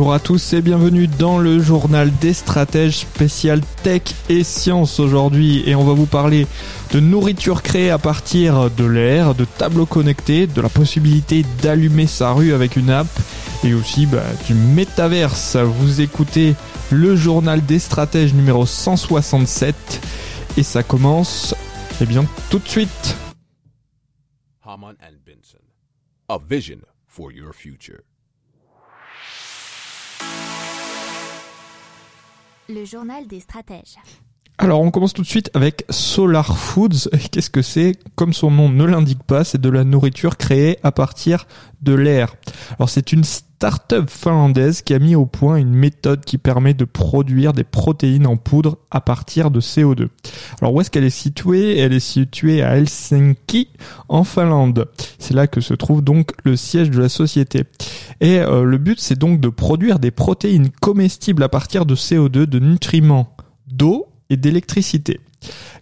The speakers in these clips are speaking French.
Bonjour à tous et bienvenue dans le journal des stratèges spécial tech et sciences aujourd'hui et on va vous parler de nourriture créée à partir de l'air, de tableaux connectés, de la possibilité d'allumer sa rue avec une app et aussi bah, du métaverse. Vous écoutez le journal des stratèges numéro 167 et ça commence eh bien tout de suite. Le journal des stratèges. Alors on commence tout de suite avec Solar Foods. Qu'est-ce que c'est? Comme son nom ne l'indique pas, c'est de la nourriture créée à partir de l'air. Alors c'est une start-up finlandaise qui a mis au point une méthode qui permet de produire des protéines en poudre à partir de CO2. Alors où est-ce qu'elle est située? Elle est située à Helsinki en Finlande. C'est là que se trouve donc le siège de la société. Et euh, le but c'est donc de produire des protéines comestibles à partir de CO2, de nutriments, d'eau et d'électricité.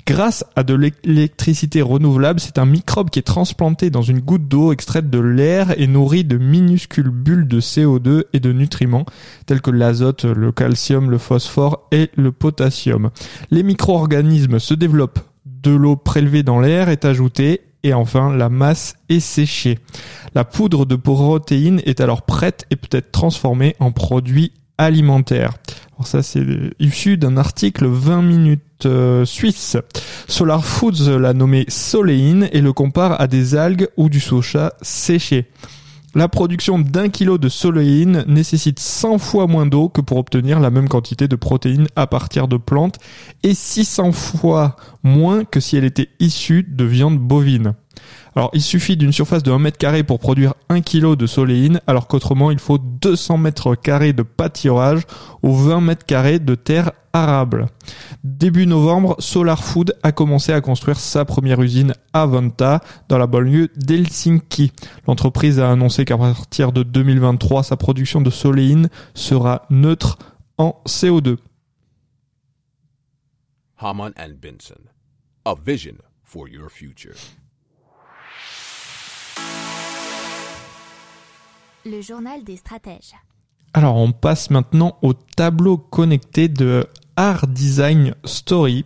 Grâce à de l'électricité renouvelable, c'est un microbe qui est transplanté dans une goutte d'eau extraite de l'air et nourri de minuscules bulles de CO2 et de nutriments tels que l'azote, le calcium, le phosphore et le potassium. Les micro-organismes se développent, de l'eau prélevée dans l'air est ajoutée et enfin la masse est séchée. La poudre de protéines est alors prête et peut être transformée en produit alimentaire. Alors ça c'est issu d'un article 20 minutes euh, suisse. Solar Foods l'a nommé soléine et le compare à des algues ou du soja séché. La production d'un kilo de soléine nécessite 100 fois moins d'eau que pour obtenir la même quantité de protéines à partir de plantes et 600 fois moins que si elle était issue de viande bovine. Alors, il suffit d'une surface de 1 mètre carré pour produire 1 kg de soléine, alors qu'autrement, il faut 200 mètres carrés de pâturage ou 20 mètres carrés de terre arable. Début novembre, Solar Food a commencé à construire sa première usine à Vanta, dans la banlieue d'Helsinki. L'entreprise a annoncé qu'à partir de 2023, sa production de soléine sera neutre en CO2. Haman and Benson. A vision for your future. Le journal des stratèges. Alors on passe maintenant au tableau connecté de Art Design Story.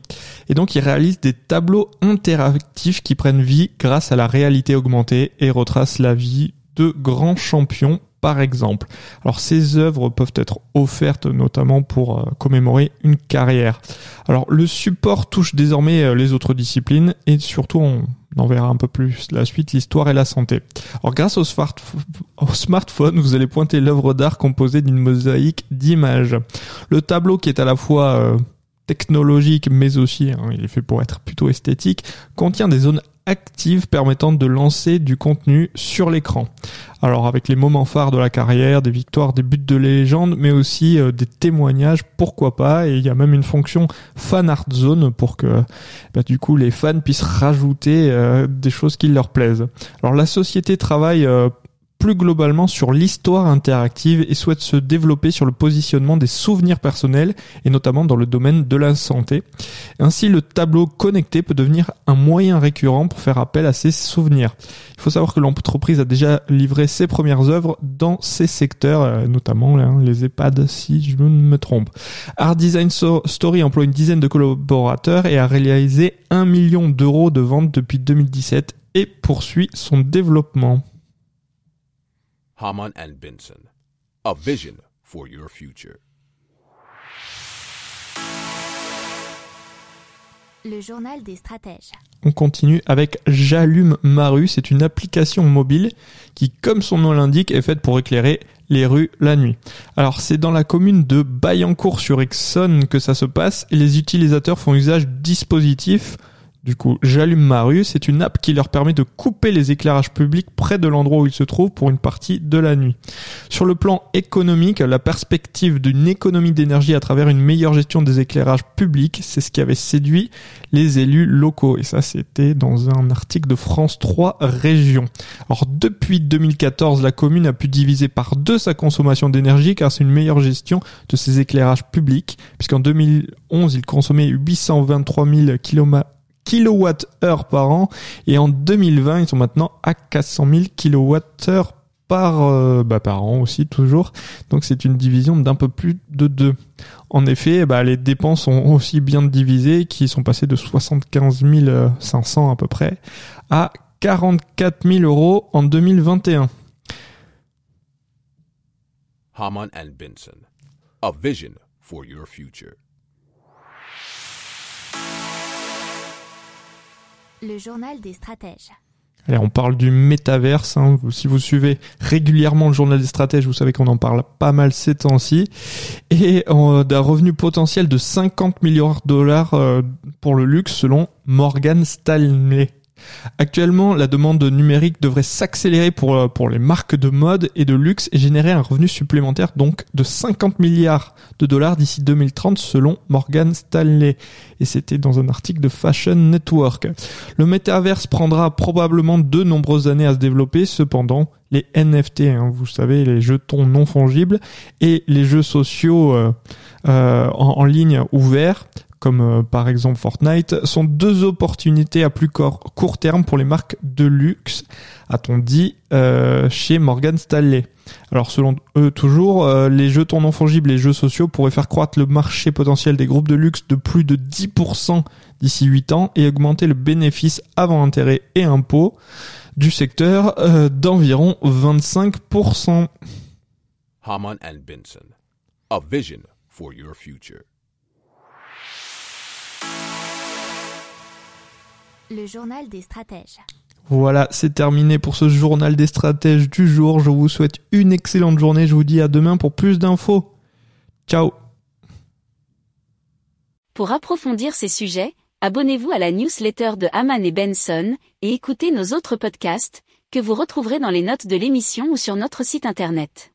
Et donc ils réalisent des tableaux interactifs qui prennent vie grâce à la réalité augmentée et retracent la vie de grands champions par exemple. Alors ces œuvres peuvent être offertes notamment pour euh, commémorer une carrière. Alors le support touche désormais euh, les autres disciplines et surtout on en verra un peu plus la suite, l'histoire et la santé. Alors grâce au, au smartphone, vous allez pointer l'œuvre d'art composée d'une mosaïque d'images. Le tableau qui est à la fois euh, technologique mais aussi, hein, il est fait pour être plutôt esthétique, contient des zones active permettant de lancer du contenu sur l'écran. Alors avec les moments phares de la carrière, des victoires, des buts de légende, mais aussi euh, des témoignages, pourquoi pas, et il y a même une fonction fan art zone pour que bah, du coup les fans puissent rajouter euh, des choses qui leur plaisent. Alors la société travaille euh, plus globalement sur l'histoire interactive et souhaite se développer sur le positionnement des souvenirs personnels et notamment dans le domaine de la santé. Ainsi, le tableau connecté peut devenir un moyen récurrent pour faire appel à ces souvenirs. Il faut savoir que l'entreprise a déjà livré ses premières œuvres dans ces secteurs, euh, notamment hein, les EHPAD si je ne me trompe. Art Design Story emploie une dizaine de collaborateurs et a réalisé un million d'euros de ventes depuis 2017 et poursuit son développement. Haman and Benson. A vision for your future. Le journal des stratèges. On continue avec J'allume ma rue. C'est une application mobile qui, comme son nom l'indique, est faite pour éclairer les rues la nuit. Alors c'est dans la commune de Bayancourt sur Exxon que ça se passe et les utilisateurs font usage du dispositif Du coup, j'allume ma rue, c'est une app qui leur permet de couper les éclairages publics près de l'endroit où ils se trouvent pour une partie de la nuit. Sur le plan économique, la perspective d'une économie d'énergie à travers une meilleure gestion des éclairages publics, c'est ce qui avait séduit les élus locaux. Et ça, c'était dans un article de France 3 Région. Alors, depuis 2014, la commune a pu diviser par deux sa consommation d'énergie car c'est une meilleure gestion de ses éclairages publics, puisqu'en 2011, il consommait 823 000 km kWh par an et en 2020 ils sont maintenant à 400 000 kWh par euh, bah, par an aussi toujours donc c'est une division d'un peu plus de deux en effet bah, les dépenses ont aussi bien divisé qui sont passées de 75 500 à peu près à 44 000 euros en 2021 Haman and Benson. A vision for your future. Le journal des stratèges. Allez, on parle du métaverse. Hein. Si vous suivez régulièrement le journal des stratèges, vous savez qu'on en parle pas mal ces temps-ci. Et euh, d'un revenu potentiel de 50 milliards de dollars euh, pour le luxe selon Morgan Stanley. Actuellement, la demande numérique devrait s'accélérer pour, euh, pour les marques de mode et de luxe et générer un revenu supplémentaire donc de 50 milliards de dollars d'ici 2030 selon Morgan Stanley. Et c'était dans un article de Fashion Network. Le métaverse prendra probablement de nombreuses années à se développer. Cependant, les NFT, hein, vous savez, les jetons non fongibles et les jeux sociaux euh, euh, en, en ligne ouverts, comme euh, par exemple Fortnite, sont deux opportunités à plus court terme pour les marques de luxe, a-t-on dit euh, chez Morgan Stanley. Alors selon eux toujours, euh, les jetons non fongibles et les jeux sociaux pourraient faire croître le marché potentiel des groupes de luxe de plus de 10% d'ici 8 ans et augmenter le bénéfice avant intérêt et impôts du secteur euh, d'environ 25%. Haman and Benson. A vision for your future. Le journal des stratèges. Voilà, c'est terminé pour ce journal des stratèges du jour. Je vous souhaite une excellente journée. Je vous dis à demain pour plus d'infos. Ciao Pour approfondir ces sujets, abonnez-vous à la newsletter de Haman et Benson et écoutez nos autres podcasts que vous retrouverez dans les notes de l'émission ou sur notre site internet.